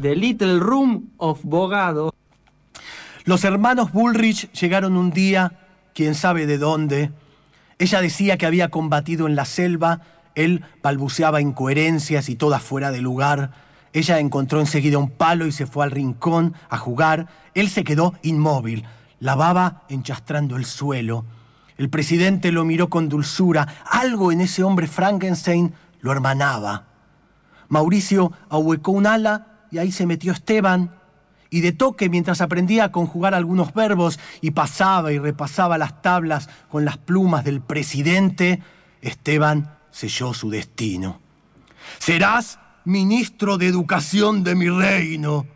The Little Room of Bogado. Los hermanos Bullrich llegaron un día, quién sabe de dónde. Ella decía que había combatido en la selva, él balbuceaba incoherencias y todas fuera de lugar. Ella encontró enseguida un palo y se fue al rincón a jugar. Él se quedó inmóvil, lavaba enchastrando el suelo. El presidente lo miró con dulzura. Algo en ese hombre Frankenstein lo hermanaba. Mauricio ahuecó un ala y ahí se metió Esteban. Y de toque, mientras aprendía a conjugar algunos verbos y pasaba y repasaba las tablas con las plumas del presidente, Esteban selló su destino. Serás ministro de educación de mi reino.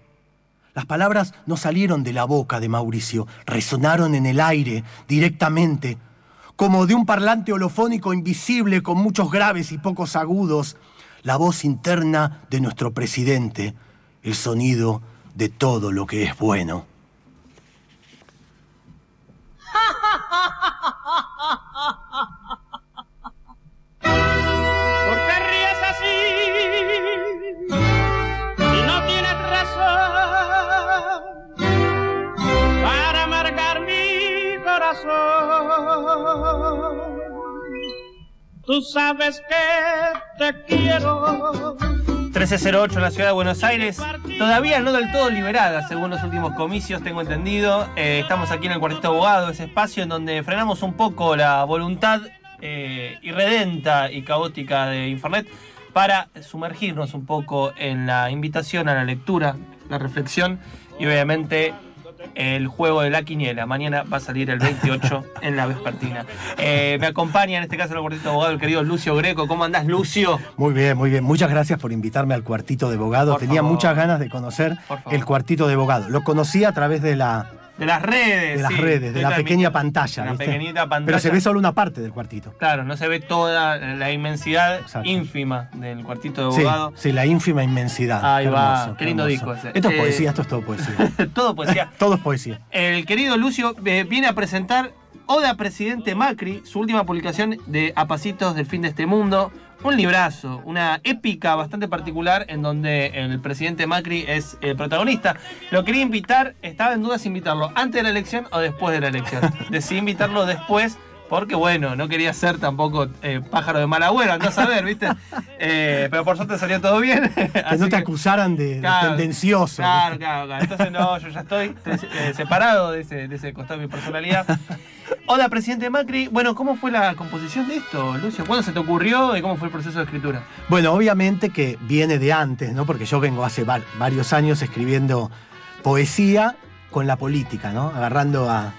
Las palabras no salieron de la boca de Mauricio, resonaron en el aire directamente, como de un parlante holofónico invisible con muchos graves y pocos agudos, la voz interna de nuestro presidente, el sonido de todo lo que es bueno. ¿Por qué ríes así? Si no tienes razón para marcar mi corazón. Tú sabes que. 1308 en la ciudad de Buenos Aires, todavía no del todo liberada, según los últimos comicios, tengo entendido. Eh, estamos aquí en el Cuartito Abogado, ese espacio en donde frenamos un poco la voluntad eh, irredenta y caótica de Internet para sumergirnos un poco en la invitación a la lectura, la reflexión y obviamente el juego de la quiniela. Mañana va a salir el 28 en la vespertina. Eh, me acompaña en este caso el cuartito de abogado el querido Lucio Greco. ¿Cómo andás, Lucio? Muy bien, muy bien. Muchas gracias por invitarme al cuartito de abogado. Por Tenía favor. muchas ganas de conocer el cuartito de abogado. Lo conocí a través de la De las redes. de las sí. redes, de la pequeña pantalla. La ¿viste? pequeñita pantalla. Pero se ve solo una parte del cuartito. Claro, no se ve toda la inmensidad Exacto. ínfima del cuartito de Sí, abogado. sí, la ínfima inmensidad. Ahí va, hermoso, qué lindo disco ese. Esto es Eh, poesía, esto es todo poesía. Todo poesía. todo es poesía. El querido Lucio eh, viene a presentar Oda Presidente Macri, su última publicación de A Pasitos del Fin de este Mundo. Un librazo, una épica bastante particular en donde el presidente Macri es el protagonista. Lo quería invitar, estaba en duda si invitarlo antes de la elección o después de la elección. Decidí invitarlo después porque, bueno, no quería ser tampoco eh, pájaro de mal agüero, andás a ver, ¿viste? Eh, pero por suerte salió todo bien. Que no te acusaran de, tendencioso. Claro, claro, claro. Entonces no, yo ya estoy eh, separado de ese, de ese costado de mi personalidad. Hola, presidente Macri. Bueno, ¿cómo fue la composición de esto, Lucio? ¿Cuándo se te ocurrió y cómo fue el proceso de escritura? Bueno, obviamente que viene de antes, ¿no? Porque yo vengo hace va- varios años escribiendo poesía con la política, ¿no? Agarrando a,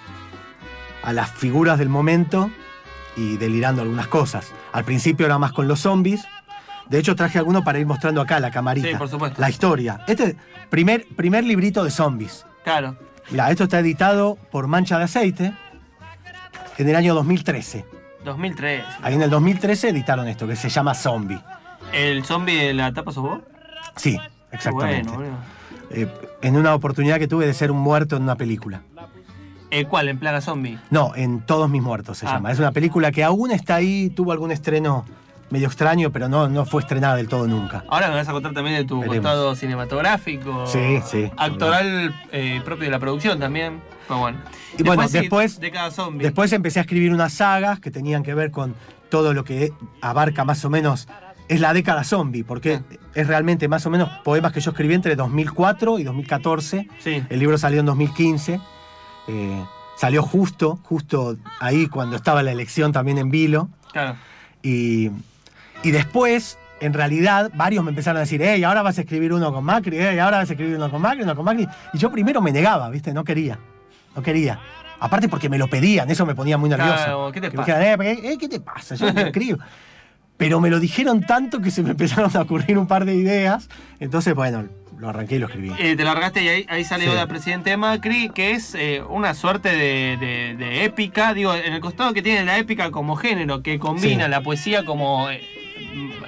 a las figuras del momento y delirando algunas cosas. Al principio era más con los zombies. De hecho, traje alguno para ir mostrando acá la camarita. Sí, por supuesto. La historia. Este primer, primer librito de zombies. Claro. Mira, esto está editado por Mancha de Aceite en el año 2013. 2003. Ahí en el 2013 editaron esto, que se llama Zombie. ¿El zombie de la tapa sos vos? Sí, exactamente. Bueno. Eh, en una oportunidad que tuve de ser un muerto en una película. Eh, ¿Cuál? ¿En Plaga Zombie? No, en Todos mis muertos se Ah. llama. Es una película que aún está ahí, tuvo algún estreno medio extraño, pero no, no fue estrenada del todo nunca. Ahora me vas a contar también de tu Veremos. costado cinematográfico. Sí, sí. Actoral eh, propio de la producción también. Pero bueno. Y bueno, después- de cada zombie. Después empecé a escribir unas sagas que tenían que ver con todo lo que abarca más o menos. Es la década zombie, porque es realmente más o menos poemas que yo escribí entre 2004 y 2014. Sí. El libro salió en 2015. eh, salió justo, justo ahí cuando estaba la elección también en Vilo. Claro. Y, y después, en realidad, varios me empezaron a decir, hey, ahora vas a escribir uno con Macri, hey, ahora vas a escribir uno con Macri, uno con Macri. Y yo primero me negaba, ¿viste? No quería. No quería. Aparte porque me lo pedían, eso me ponía muy nervioso. Claro, ¿qué te Que me pasa? dijeran, "Eh, eh, ¿qué te pasa? Yo no escribo. Pero me lo dijeron tanto que se me empezaron a ocurrir un par de ideas. Entonces, bueno, lo arranqué y lo escribí. Eh, te largaste y ahí, ahí sale Sí. Oda presidente Macri, que es eh, una suerte de, de- de épica, digo, en el costado que tiene la épica como género, que combina Sí. la poesía como eh,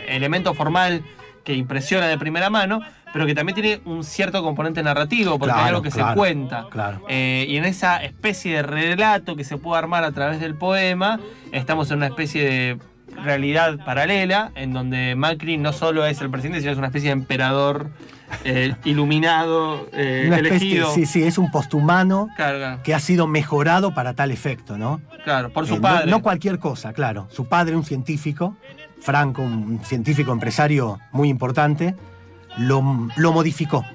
elemento formal que impresiona de primera mano, pero que también tiene un cierto componente narrativo, porque hay Claro, algo que se cuenta. claro. Eh, y en esa especie de relato que se puede armar a través del poema, estamos en una especie de realidad paralela, en donde Macri no solo es el presidente, sino es una especie de emperador eh, iluminado, eh, Una especie- elegido. sí, sí, es un posthumano que ha sido mejorado para tal efecto, ¿no? claro, por Eh, su no- padre. No, cualquier cosa, claro. Su padre, un científico, Franco, un científico empresario muy importante, lo, lo modificó.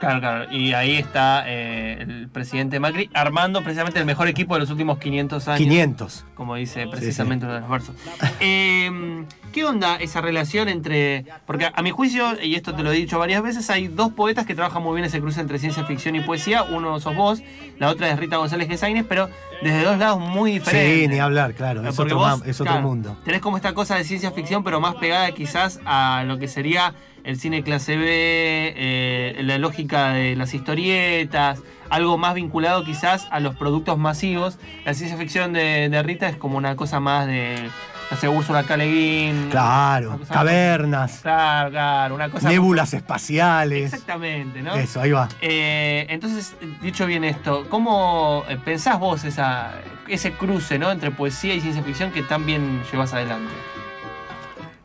Claro, claro. Y ahí está eh, el presidente Macri armando precisamente el mejor equipo de los últimos 500 años. 500. como dice precisamente uno de los versos. Eh, ¿Qué onda esa relación entre.? Porque a, mi juicio, y esto te lo he dicho varias veces, hay dos poetas que trabajan muy bien ese cruce entre ciencia ficción y poesía. Uno sos vos, la otra es Rita González Gesaines, pero desde dos lados muy diferentes. Sí, ni hablar, claro. Es, Porque otro, vos, es otro claro, mundo. Tenés como esta cosa de ciencia ficción, pero más pegada quizás a lo que sería el cine clase B, eh, la lógica de las historietas, algo más vinculado quizás a los productos masivos. La ciencia ficción de, de Rita es como una cosa más de, no sé, Úrsula una Claro, cavernas, Claro, claro, una cosa... nébulas espaciales. Exactamente, ¿no? Eso, ahí va. Eh, entonces, dicho bien esto, ¿cómo eh, pensás vos esa, ese cruce ¿no? entre poesía y ciencia ficción que tan bien llevas adelante?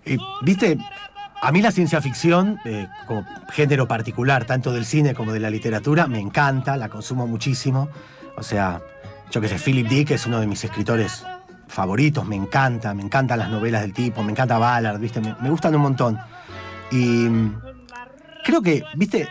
Eh, Viste, a mí la ciencia ficción, eh, como género particular, tanto del cine como de la literatura, me encanta, la consumo muchísimo. O sea, yo que sé, Philip Dick es uno de mis escritores favoritos, me encanta, me encantan las novelas del tipo, me encanta Ballard, ¿viste? Me, me gustan un montón. Y mm, creo que, ¿viste?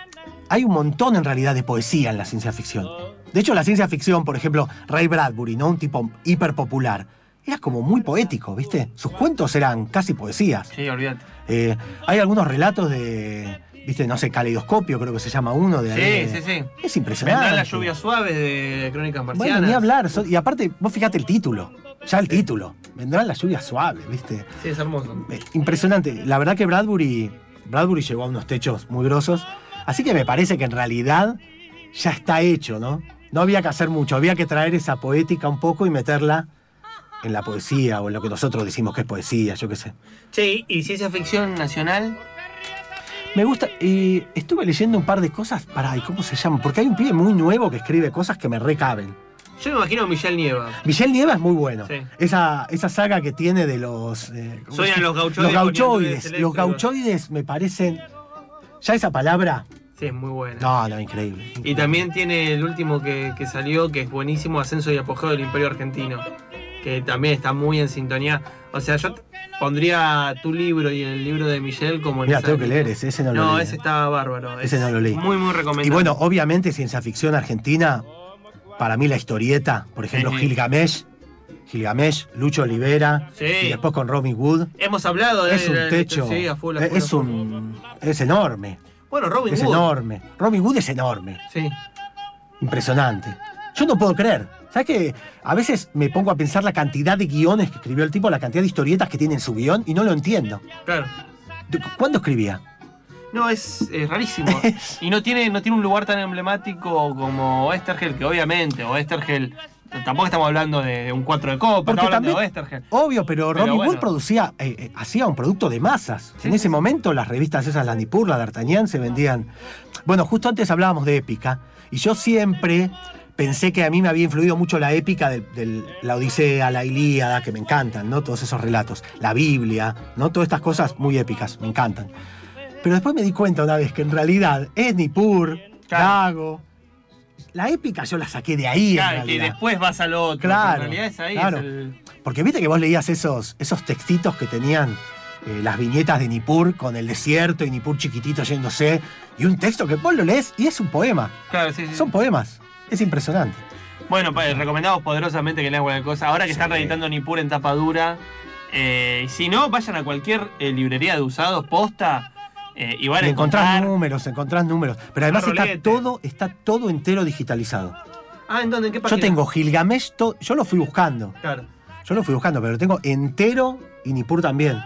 Hay un montón en realidad de poesía en la ciencia ficción. De hecho, la ciencia ficción, por ejemplo, Ray Bradbury, ¿no? Un tipo hiper popular. Era como muy poético, ¿viste? Sus cuentos eran casi poesías. Sí, olvídate. Eh, hay algunos relatos de, viste, no sé, caleidoscopio, creo que se llama uno. De, Sí, de- sí, sí. Es impresionante. Vendrán las lluvias suaves de Crónicas Marcianas. Bueno, ni hablar. so- y aparte, vos fíjate el título. Ya el título. Vendrán las lluvias suaves, viste. Sí, es hermoso. Eh, impresionante. La verdad que Bradbury, Bradbury llegó a unos techos muy grosos. Así que me parece que en realidad ya está hecho, ¿no? No había que hacer mucho. Había que traer esa poética un poco y meterla en la poesía o en lo que nosotros decimos que es poesía, yo qué sé. Che, ¿y ciencia ficción nacional? Me gusta. Y estuve leyendo un par de cosas. Pará, ¿y cómo se llama? Porque hay un pibe muy nuevo que escribe cosas que me recaben. Yo me imagino a Michelle Nieva. Michelle Nieva es muy bueno. Sí. Esa, esa saga que tiene de los. eh, ¿cómo Soy a los gauchoides Los gauchoides. Los gauchoides me parecen. Ya esa palabra. Sí, es muy buena. No, no, increíble. Y increíble. también tiene el último que, que salió, que es buenísimo, Ascenso y Apogeo del Imperio Argentino, que también está muy en sintonía. O sea, yo pondría tu libro y el libro de Michelle como Mira, tengo que leer ese, ese no lo No, leí. ese estaba bárbaro. Ese es no lo leí. Muy, muy recomendable. Y bueno, obviamente, ciencia ficción argentina, para mí la historieta, por ejemplo, Sí. Gilgamesh, Gilgamesh, Lucho Olivera, Sí. y después con Robin Hood. Hemos hablado de Es un techo. Sí, a full, a full, es un. Es enorme. Bueno, Robin Es Hood. enorme. Robin Hood es enorme. Sí. Impresionante. Yo no puedo creer. ¿Sabes que A veces me pongo a pensar la cantidad de guiones que escribió el tipo, la cantidad de historietas que tiene en su guion y no lo entiendo. Claro. ¿Cuándo escribía? No, es, es rarísimo. y no tiene, no tiene un lugar tan emblemático como Estergel, que obviamente, o Estergel, tampoco estamos hablando de, de un 4 de copa, Porque estamos hablando de también- Oestergel. Obvio, pero, Robin bueno. Hood producía, eh, eh, hacía un producto de masas. Sí, en ese sí. momento las revistas esas, la Nippur, la D'Artagnan, se vendían. Bueno, justo antes hablábamos de épica, y yo siempre pensé que a mí me había influido mucho la épica de, del- la Odisea, la Ilíada, que me encantan, ¿no? Todos esos relatos. La Biblia, ¿no? Todas estas cosas muy épicas, me encantan. Pero después me di cuenta una vez que en realidad es Nippur. Dago. La épica yo la saqué de ahí, Claro, que después vas al otro. Claro, En realidad es ahí. claro. es el- Porque viste que vos leías esos, esos textitos que tenían eh, las viñetas de Nippur con el desierto y Nippur chiquitito yéndose, y un texto que vos lo lees y es un poema. Claro, sí, sí. Son poemas. Es impresionante. Bueno, pa- recomendamos poderosamente que lean cualquier cosa. Ahora que están reeditando Nippur en tapa dura. eh, si no, vayan a cualquier eh, librería de usados, posta, eh, y van a encontrás encontrar. números, encontrás números. Pero además está todo, está todo entero digitalizado. Ah, ¿en dónde? ¿En qué Yo página? tengo Gilgamesh, yo lo fui buscando. Claro. Yo lo fui buscando, pero lo tengo entero y Nippur también.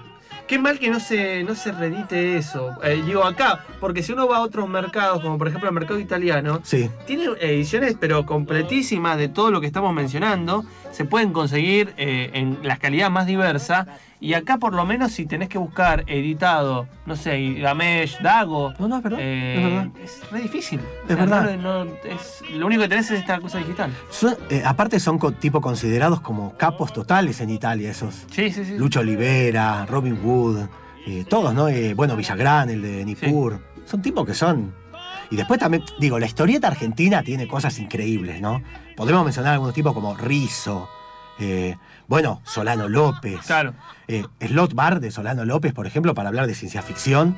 Qué mal que no se, no se redite eso. Eh, digo acá, porque si uno va a otros mercados, como por ejemplo el mercado italiano, Sí. tiene ediciones pero completísimas de todo lo que estamos mencionando. Se pueden conseguir eh, en la calidad más diversa. Y acá por lo menos si tenés que buscar editado, no sé, Gamesh, Dago, No, no, es verdad. eh, es verdad. es re difícil. Es verdad. no- no- es- lo único que tenés es esta cosa digital. Son- eh, aparte son co- tipo considerados como capos totales en Italia esos. Sí, sí, sí. Lucho Olivera, Robin Wood, eh, todos, ¿no? Eh, bueno, Villagrán, el de Nippur. Son tipos que son. Y después también, digo, la historieta argentina tiene cosas increíbles, ¿no? Podemos mencionar algunos tipos como Rizzo, eh, bueno, Solano López. Claro. Eh, Slot Bar de Solano López, por ejemplo, para hablar de ciencia ficción.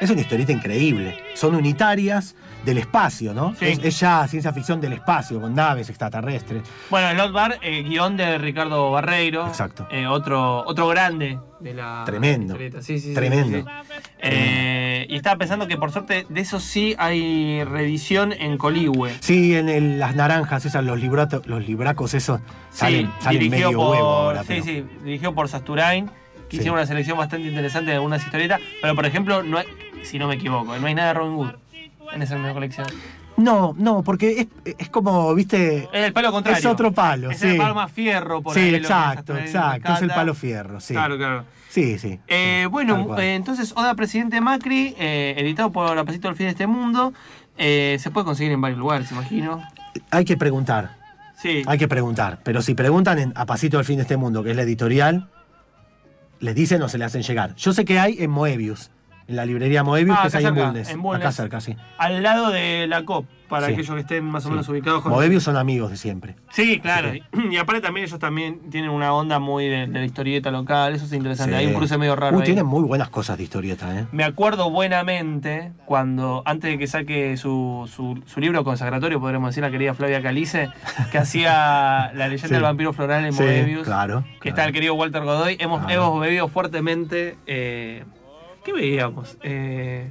Es una historieta increíble. Son unitarias del espacio, ¿no? Sí. Es, es ya ciencia ficción del espacio, con naves extraterrestres. Bueno, el Bar, eh, guion de Ricardo Barreiro. Exacto. Eh, otro, otro grande de la Tremendo. Sí, sí, sí, Tremendo. Eh, y estaba pensando que por suerte de eso sí hay reedición en Coligüe. Sí, en el- las naranjas, esas, los, librato- los libracos, esos salen, medio por, huevo ahora. sí, pero- sí, dirigido por Sasturain, que hicieron una selección bastante interesante de algunas historietas. Pero por ejemplo, no hay, si no me equivoco, no hay nada de Robin Hood en esa misma colección. No, no, porque es, es como, viste, Es el palo contrario. es otro palo, Es sí. el palo más fierro por sí, ahí. exacto, exacto. Es el palo fierro, sí. Claro, claro. Sí, sí. Eh, bueno, eh, entonces Oda Presidente Macri, eh, editado por Apacito del Fin de este Mundo, se puede conseguir en varios lugares, imagino. Hay que preguntar, Sí. hay que preguntar. Pero si preguntan en A Pasito del Fin de este Mundo, que es la editorial, les dicen o se le hacen llegar. Yo sé que hay en Moebius, en la librería Moebius, Ah, que es acá ahí en Bulnes. en Bulnes. Acá cerca, sí. Al lado de la COP, para Sí. aquellos que estén más o Sí. menos ubicados con. Moebius son amigos de siempre. Sí, claro. Y aparte también ellos también tienen una onda muy de, de la historieta local, eso es interesante. Hay un cruce medio raro Uy, ahí. tienen muy buenas cosas de historieta, ¿eh? Me acuerdo buenamente cuando, antes de que saque su, su, su libro consagratorio, podríamos decir, la querida Flavia Calice, que hacía La leyenda del vampiro floral en Moebius. claro. que está el querido Walter Godoy. Hemos, Claro. hemos bebido fuertemente. eh, ¿Qué veíamos? Eh,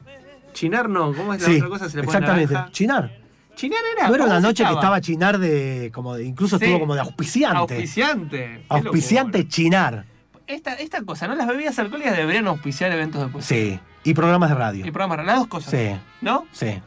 chinar no, ¿cómo es la Sí, otra cosa? Se le pone exactamente. naranja. Chinar. Chinar era. No era ¿cómo una noche que estaba Chinar de. como de- incluso Sí. estuvo como de auspiciante. Auspiciante. Auspiciante. Chinar. Esta, esta cosa, ¿no? Las bebidas alcohólicas deberían auspiciar eventos de poesía. Sí. Y programas de radio. Y programas, las dos cosas. Sí, ¿No? sí.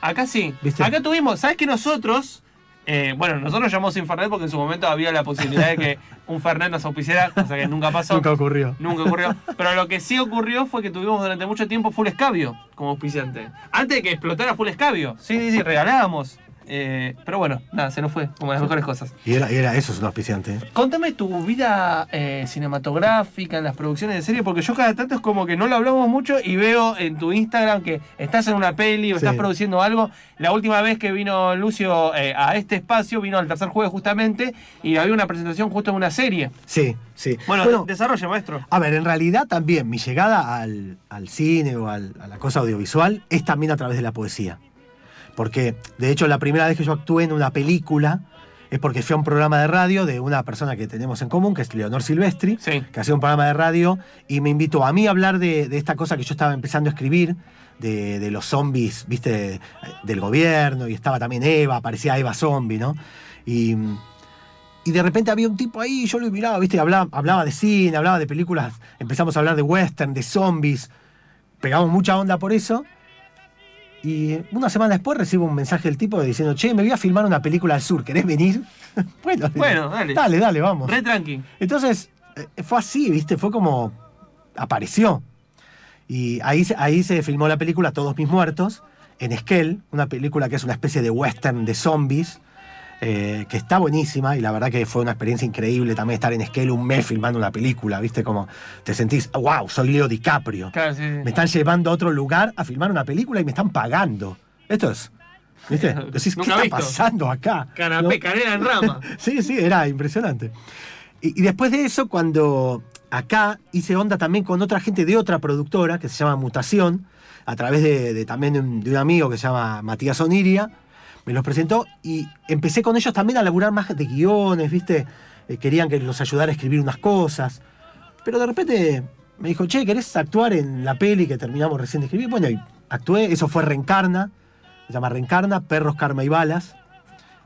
Acá sí. ¿Viste? Acá tuvimos, ¿sabes que nosotros? Eh, bueno, nosotros llamamos Infernet porque en su momento había la posibilidad de que un Fernet nos auspiciara, cosa que nunca pasó. Nunca ocurrió. Nunca ocurrió. Pero lo que sí ocurrió fue que tuvimos durante mucho tiempo Full Escabio como auspiciante. Antes de que explotara Full Escabio. Sí, sí, sí, regalábamos. Eh, pero bueno, nada, se nos fue, como las mejores cosas. Y era, era eso, es un auspiciante. ¿eh? Contame tu vida eh, cinematográfica en las producciones de serie, porque yo cada tanto es como que no lo hablamos mucho y veo en tu Instagram que estás en una peli o Sí. estás produciendo algo. La última vez que vino Lucio eh, a este espacio, vino al tercer jueves justamente, y había una presentación justo en una serie. Sí, sí. Bueno, desarrolla, maestro. a ver, en realidad también mi llegada al, al cine o al- a la cosa audiovisual es también a través de la poesía. Porque, de hecho, la primera vez que yo actué en una película es porque fui a un programa de radio de una persona que tenemos en común, que es Leonor Silvestri, Sí. que hacía un programa de radio y me invitó a mí a hablar de, de esta cosa que yo estaba empezando a escribir, de, de los zombies, viste, del gobierno, y estaba también Eva, aparecía Eva zombie, ¿no? Y, y de repente había un tipo ahí, yo lo miraba, viste, hablaba, hablaba de cine, hablaba de películas, empezamos a hablar de western, de zombies, pegamos mucha onda por eso. Y una semana después recibo un mensaje del tipo diciendo, che, me voy a filmar una película al sur, ¿querés venir? bueno, Bueno, dale. Dale, dale, vamos. Re tranqui. Entonces, eh, fue así, ¿viste? Fue como. apareció. Y ahí, se- ahí se filmó la película Todos mis muertos, en Esquel, una película que es una especie de western de zombies, eh, que está buenísima y la verdad que fue una experiencia increíble también estar en Esquel un mes filmando una película, ¿viste? Como te sentís, wow, soy Leo DiCaprio. Claro, sí, sí. Me están llevando a otro lugar a filmar una película y me están pagando. Esto es. ¿Viste? Decís, ¿qué está visto. pasando acá? Canapé, ¿No? canela en rama. Sí, sí, era impresionante. Y, y después de eso, cuando acá hice onda también con otra gente de otra productora que se llama Mutación, a través de, de también de un, de un amigo que se llama Matías Oniria, me los presentó y empecé con ellos también a laburar más de guiones, ¿viste? Eh, querían que los ayudara a escribir unas cosas. Pero de repente me dijo, che, ¿querés actuar en la peli que terminamos recién de escribir? Bueno, y actué, eso fue Reencarna, se llama Reencarna, Perros, Karma y Balas.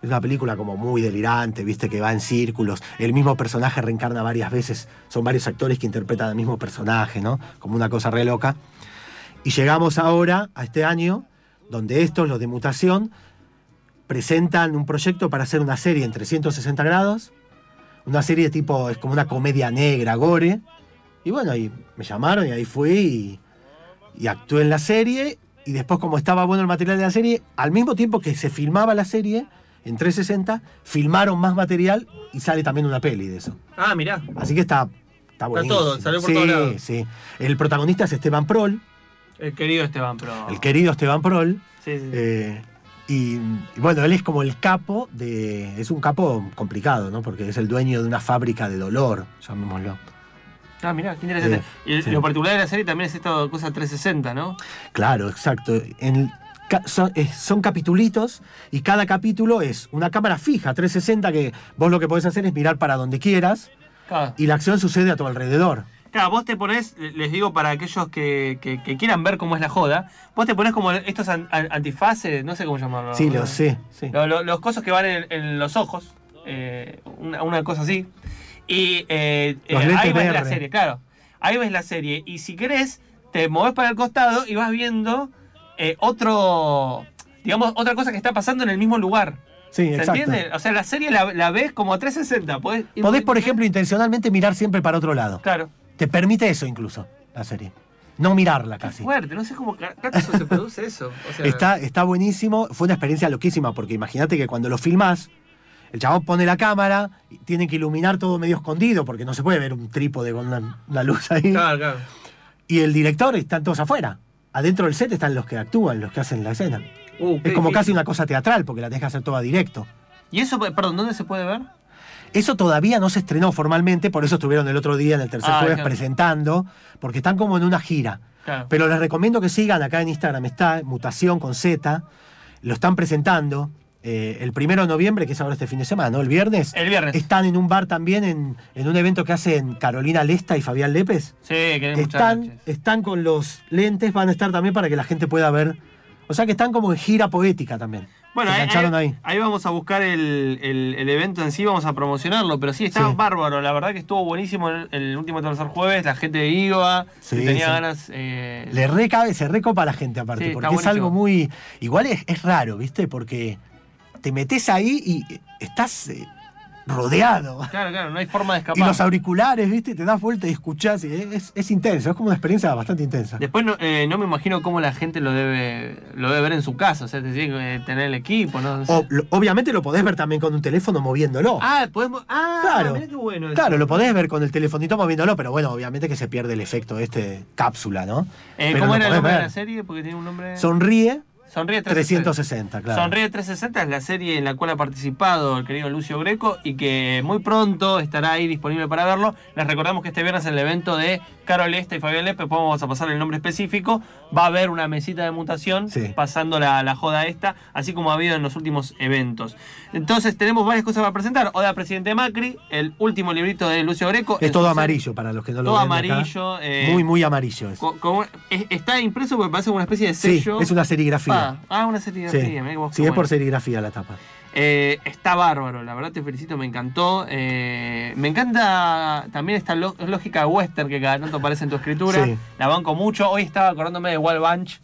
Es una película como muy delirante, viste, que va en círculos. El mismo personaje reencarna varias veces. Son varios actores que interpretan al mismo personaje, ¿no? Como una cosa re loca. Y llegamos ahora a este año, donde estos, los de mutación, presentan un proyecto para hacer una serie en 360 grados. Una serie tipo, es como una comedia negra, gore. Y bueno, ahí me llamaron y ahí fui y, y actué en la serie. Y después, como estaba bueno el material de la serie, al mismo tiempo que se filmaba la serie, en 360, filmaron más material y sale también una peli de eso. Ah, mirá. Así que está, está buenísimo. todo, salió por sí, todos lados. Sí, El protagonista es Esteban Prol, El querido Esteban Pro. el querido Esteban Prol. Sí, sí, sí. eh, y, y bueno, él es como el capo de. Es un capo complicado, ¿no? Porque es el dueño de una fábrica de dolor, llamémoslo. Ah, mirá, qué interesante. Y sí. lo particular de la serie también es esta cosa 360, ¿no? Claro, exacto. En- son, son capitulitos y cada capítulo es una cámara fija, 360, que vos lo que podés hacer es mirar para donde quieras Claro. y la acción sucede a tu alrededor. Claro, vos te pones, les digo para aquellos que, que- que quieran ver cómo es la joda, vos te pones como estos an- an- antifaces, no sé cómo llamarlo. Sí, lo sé. Sí. Lo- lo- los cosas que van en, en los ojos, eh, una, una cosa así. Y eh, Los eh, ahí ves la serie, claro. Ahí ves la serie. Y si querés, te moves para el costado y vas viendo otro, digamos, otra cosa que está pasando en el mismo lugar. Sí, ¿Se exacto. entiende? O sea, la serie la, la ves como a 360. Podés, Podés, por ejemplo, intencionalmente mirar siempre para otro lado. Claro. Te permite eso incluso, la serie. No mirarla casi. Fuerte, no sé cómo se produce eso. O sea, Está, está buenísimo. Fue una experiencia loquísima porque imagínate que cuando lo filmás, el chabón pone la cámara, y tiene que iluminar todo medio escondido porque no se puede ver un trípode con una, una luz ahí. Claro, claro. Y el director están todos afuera. Adentro del set están los que actúan, los que hacen la escena. Uh, qué Es como difícil. casi una cosa teatral porque la tenés que hacer toda directo. ¿Y eso, perdón, dónde se puede ver? Eso todavía no se estrenó formalmente, por eso estuvieron el otro día en el tercer Ah, jueves claro. presentando, porque están como en una gira. Claro. Pero les recomiendo que sigan acá en Instagram, está Mutación con Z, lo están presentando. eh, el primero de noviembre, que es ahora este fin de semana, ¿no? El viernes. El viernes. Están en un bar también, en, en un evento que hacen Carolina Lesta y Fabián Lépez. Sí, que Están, están con los lentes, van a estar también para que la gente pueda ver. O sea que están como en gira poética también. Bueno, ahí, ahí- vamos a buscar el, el- el evento en sí, vamos a promocionarlo, pero sí, está Sí. bárbaro, la verdad que estuvo buenísimo el, el último tercer jueves, la gente iba, Sí, que tenía sí. ganas... eh, Le recabe, se recopa a la gente aparte, Sí, porque es algo muy. Igual es, es raro, ¿viste? Porque te metes ahí y estás eh, rodeado. Claro, claro, no hay forma de Y escapar. los auriculares, ¿viste? Te das vuelta y escuchás. y es, es intenso, es como una experiencia bastante intensa. Después no, eh, no me imagino cómo la gente lo debe lo debe ver en su casa, o sea, te tiene que tener el equipo, ¿no? No sé. O, lo- obviamente lo podés ver también con un teléfono moviéndolo. Ah, podemos... Ah, Claro. mirá qué bueno eso. Claro, lo podés ver con el telefonito moviéndolo, pero bueno, obviamente que se pierde el efecto de este cápsula, ¿no? Eh, ¿Cómo lo era el nombre de la serie? Porque tiene un nombre... Sonríe Sonríe 360. 360, claro. Sonríe 360 es la serie en la cual ha participado el querido Lucio Greco y que muy pronto estará ahí disponible para verlo. Les recordamos que este viernes en el evento de Carol Este y Fabián Lepe, después vamos a pasar el nombre específico, va a haber una mesita de mutación Sí. pasando la, la joda esta, así como ha habido en los últimos eventos. Entonces tenemos varias cosas para presentar. Oda Presidente Macri, el último librito de Lucio Greco. Es todo amarillo para los que no lo Todo ven acá. amarillo. eh, Muy, muy amarillo es. está impreso porque parece una especie de Sí, sello. es una serigrafía. Ah, ah, una serigrafía. Sí, vos sí es por serigrafía la tapa. Eh, está bárbaro, la verdad te felicito, me encantó. Eh, me encanta también esta lógica de western que cada tanto aparece en tu escritura. Sí. La banco mucho. Hoy estaba acordándome de Wild Bunch.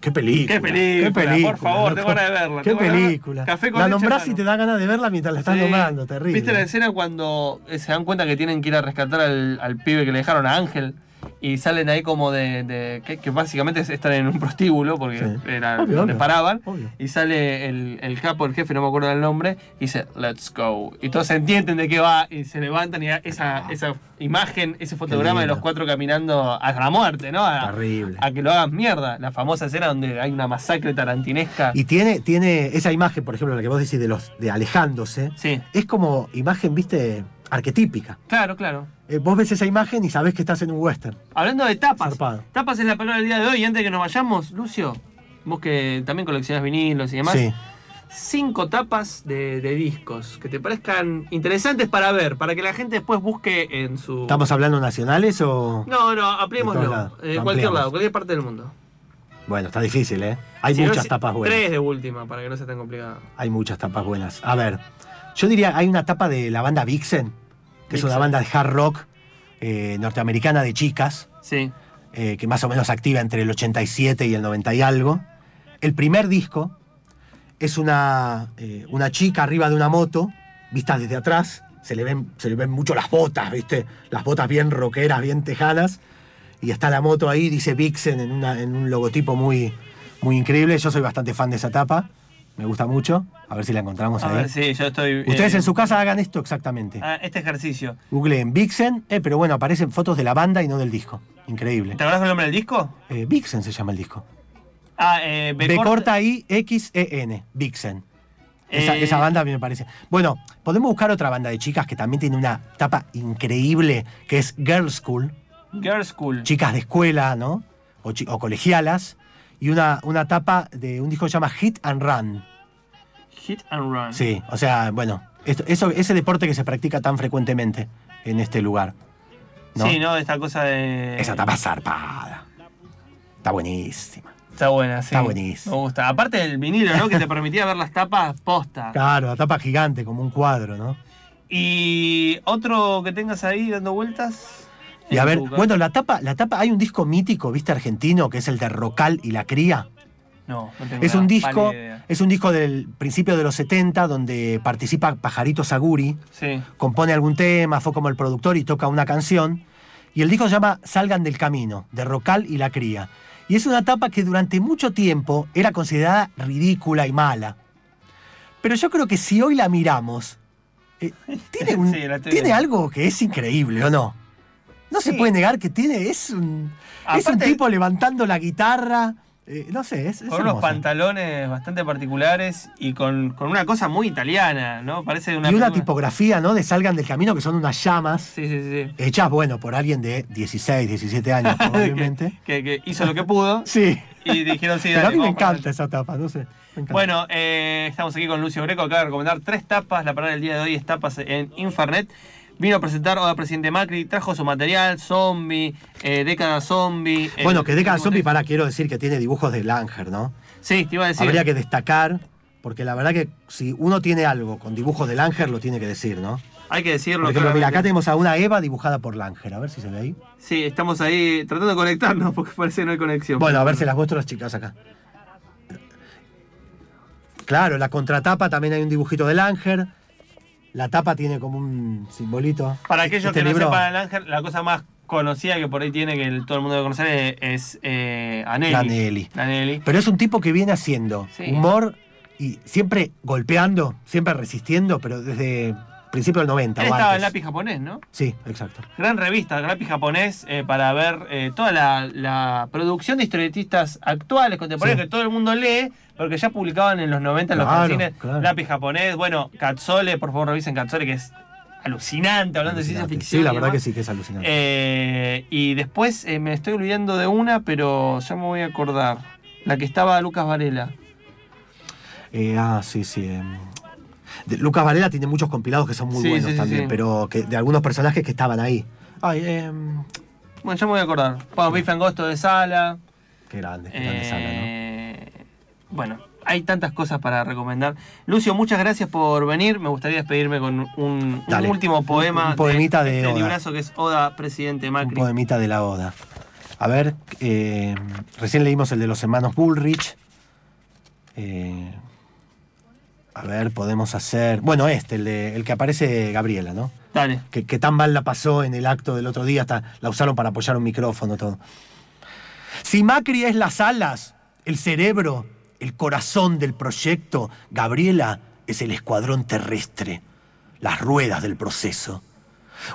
Qué película. Qué película, qué película, por favor, loco. tengo ganas de verla, Qué película. Café con la nombrás y te da ganas de verla mientras la estás Sí. nombrando, terrible. ¿Viste la escena cuando eh, se dan cuenta que tienen que ir a rescatar al, al pibe que le dejaron a Ángel? Y salen ahí como de. de- que, que básicamente es- están en un prostíbulo, porque Sí. era Obvio, donde obvio, paraban. obvio. Y sale el, el capo, el jefe, no me acuerdo del nombre, y dice, let's go. Y todos entienden de qué va y se levantan y esa, esa imagen, ese fotograma de los cuatro caminando a la muerte, ¿no? A, Terrible. a que lo hagan mierda. La famosa escena donde hay una masacre tarantinesca. Y tiene, tiene esa imagen, por ejemplo, la que vos decís de los de alejándose, Sí, es como imagen, viste, arquetípica. claro, claro. Eh, vos ves esa imagen y sabés que estás en un western. Hablando de tapas. Zarpado. Tapas es la palabra del día de hoy. Y antes de que nos vayamos, Lucio, vos que también coleccionás vinilos y demás. Sí. Cinco tapas de, de discos que te parezcan interesantes para ver, para que la gente después busque en su. ¿Estamos hablando nacionales o.? No, no, ampliémoslo. Eh, cualquier lado, cualquier parte del mundo. Bueno, está difícil, ¿eh? Hay Si no, muchas si- tapas buenas. Tres de última, para que no sea tan complicado. Hay muchas tapas buenas. A ver, yo diría, hay una tapa de la banda Vixen, que es una banda de hard rock eh, norteamericana de chicas, Sí. eh, que más o menos activa entre el 87 y el 90 y algo. El primer disco es una, eh, una chica arriba de una moto, vista desde atrás. Se le, ven, se le ven mucho las botas, ¿viste? Las botas bien rockeras, bien tejanas. Y está la moto ahí, dice Vixen en, una- en un logotipo muy, muy increíble. Yo soy bastante fan de esa tapa. Me gusta mucho. A ver si la encontramos A ahí. ver, sí, yo estoy. Ustedes eh, en su casa hagan esto exactamente. ah, este ejercicio. Googleen Vixen, eh, pero bueno, aparecen fotos de la banda y no del disco. Increíble. ¿Te acordás del nombre del disco? Eh, Vixen se llama el disco. Ah, eh, B corta I X E N, Vixen. Esa, Eh, esa banda a mí me parece. Bueno, podemos buscar otra banda de chicas que también tiene una tapa increíble, que es Girl School, Girl School. chicas de escuela, ¿no? O colegialas. Y una, una tapa de un disco que se llama Hit and Run. Hit and Run. Sí, o sea, bueno, esto- eso, ese deporte que se practica tan frecuentemente en este lugar. ¿no? Sí, ¿no? Esta cosa de. Esa tapa zarpada. Está buenísima. Está buena, sí. Está buenísimo. Me gusta. Aparte del vinilo, ¿no? Que te permitía ver las tapas posta. Claro, la tapa gigante, como un cuadro, ¿no? Y otro que tengas ahí dando vueltas. Y a ver, bueno, la tapa, la tapa, hay un disco mítico, ¿viste? Argentino, que es el de Rocal y la Cría. No, no tengo Es un disco, es un disco del principio de los 70 donde participa Pajarito Saguri, Sí. compone algún tema, fue como el productor y toca una canción. Y el disco se llama Salgan del Camino, de Rocal y la Cría. Y es una tapa que durante mucho tiempo era considerada ridícula y mala. Pero yo creo que si hoy la miramos, eh, tiene, un- Sí, la estoy tiene algo que es increíble, ¿o no? No se puede negar que tiene, es un, es un tipo levantando la guitarra, eh, no sé, es, es Con unos pantalones bastante particulares y con, con una cosa muy italiana, ¿no? Parece una. y una película- tipografía, ¿no? De Salgan del Camino, que son unas llamas. Sí, sí, sí. Hechas, bueno, por alguien de 16, 17 años probablemente. que, que hizo lo que pudo Sí. y dijeron sí, Pero a dale, mí me encanta esa tapa, no sé. Bueno, eh, estamos aquí con Lucio Greco, acaba de recomendar tres tapas. La palabra del día de hoy es tapas en Infernet. Vino a presentar Oda Presidente Macri, trajo su material, zombie, eh, década zombie. Bueno, que Deca el- Zombie, para quiero decir que tiene dibujos de Langer, ¿no? Sí, te iba a decir. Habría que destacar, porque la verdad que si uno tiene algo con dibujos de Langer, lo tiene que decir, ¿no? Hay que decirlo. Por ejemplo, mira, acá tenemos a una Eva dibujada por Langer, a ver si se ve ahí. Sí, estamos ahí tratando de conectarnos porque parece que no hay conexión. Bueno, a ver si las muestro a las chicas acá. Claro, en la contratapa también hay un dibujito de Langer. La tapa tiene como un simbolito. Para aquellos Este que no libro- sepan el ángel, la cosa más conocida que por ahí tiene que el- todo el mundo debe conocer es, es, eh, Anelli. Pero es un tipo que viene haciendo Sí. humor y siempre golpeando, siempre resistiendo, pero desde principio del 90 Él estaba en lápiz japonés, ¿no? Sí, exacto. Gran revista, lápiz japonés, eh, para ver eh, toda la, la producción de historietistas actuales, contemporáneos, Sí. que todo el mundo lee, porque ya publicaban en los 90 en los Claro, fanzines, claro. lápiz japonés. Bueno, Katsole, por favor revisen Katsole, que es alucinante, hablando de ciencia ficción. Sí, la verdad que sí que es alucinante. Eh, y después eh, me estoy olvidando de una, pero ya me voy a acordar. La que estaba Lucas Varela. Eh, ah, sí, sí. De- Lucas Varela tiene muchos compilados que son muy Sí, buenos sí, también, sí. pero que, de algunos personajes que estaban ahí. Ay, em, Bueno, ya me voy a acordar. Bueno, Bife Angosto de Sala. qué grande, qué grande sala, ¿no? Eh, Bueno, hay tantas cosas para recomendar. Lucio, muchas gracias por venir. Me gustaría despedirme con un, un último Un- poema. un poemita de este Oda. librazo que es Oda, Presidente Un Macri. poemita de la Oda. A ver, eh, recién leímos el de los hermanos Bullrich. Eh, a ver, podemos hacer. Bueno, este, el, de, el que aparece Gabriela, ¿no? Dale. Que, que tan mal la pasó en el acto del otro día, hasta la usaron para apoyar un micrófono, todo. Si Macri es las alas, el cerebro, el corazón del proyecto, Gabriela es el escuadrón terrestre, las ruedas del proceso.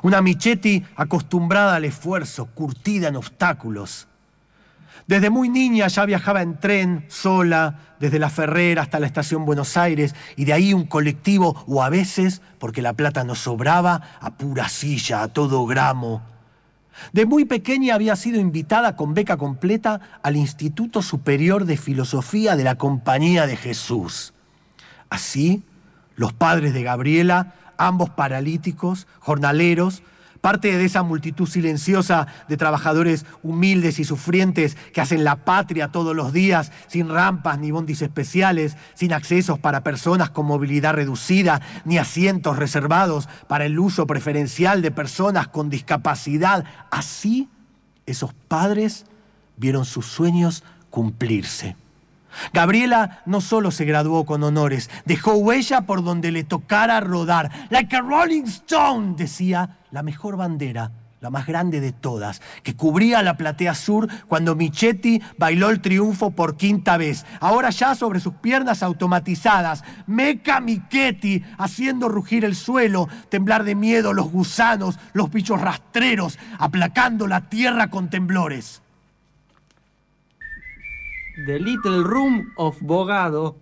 Una Michetti acostumbrada al esfuerzo, curtida en obstáculos. Desde muy niña ya viajaba en tren, sola, desde la Ferrera hasta la estación Buenos Aires, y de ahí un colectivo, o a veces, porque la plata no sobraba, a pura silla, a todo gramo. De muy pequeña había sido invitada con beca completa al Instituto Superior de Filosofía de la Compañía de Jesús. Así, los padres de Gabriela, ambos paralíticos, jornaleros, Parte de esa multitud silenciosa de trabajadores humildes y sufrientes que hacen la patria todos los días, sin rampas ni bondis especiales, sin accesos para personas con movilidad reducida, ni asientos reservados para el uso preferencial de personas con discapacidad. Así, esos padres vieron sus sueños cumplirse. Gabriela no solo se graduó con honores, dejó huella por donde le tocara rodar. Like a Rolling Stone, decía, la mejor bandera, la más grande de todas, que cubría la platea sur cuando Michetti bailó el triunfo por quinta vez. Ahora ya sobre sus piernas automatizadas, Meca Michetti haciendo rugir el suelo, temblar de miedo los gusanos, los bichos rastreros, aplacando la tierra con temblores. The Little Room of Bogado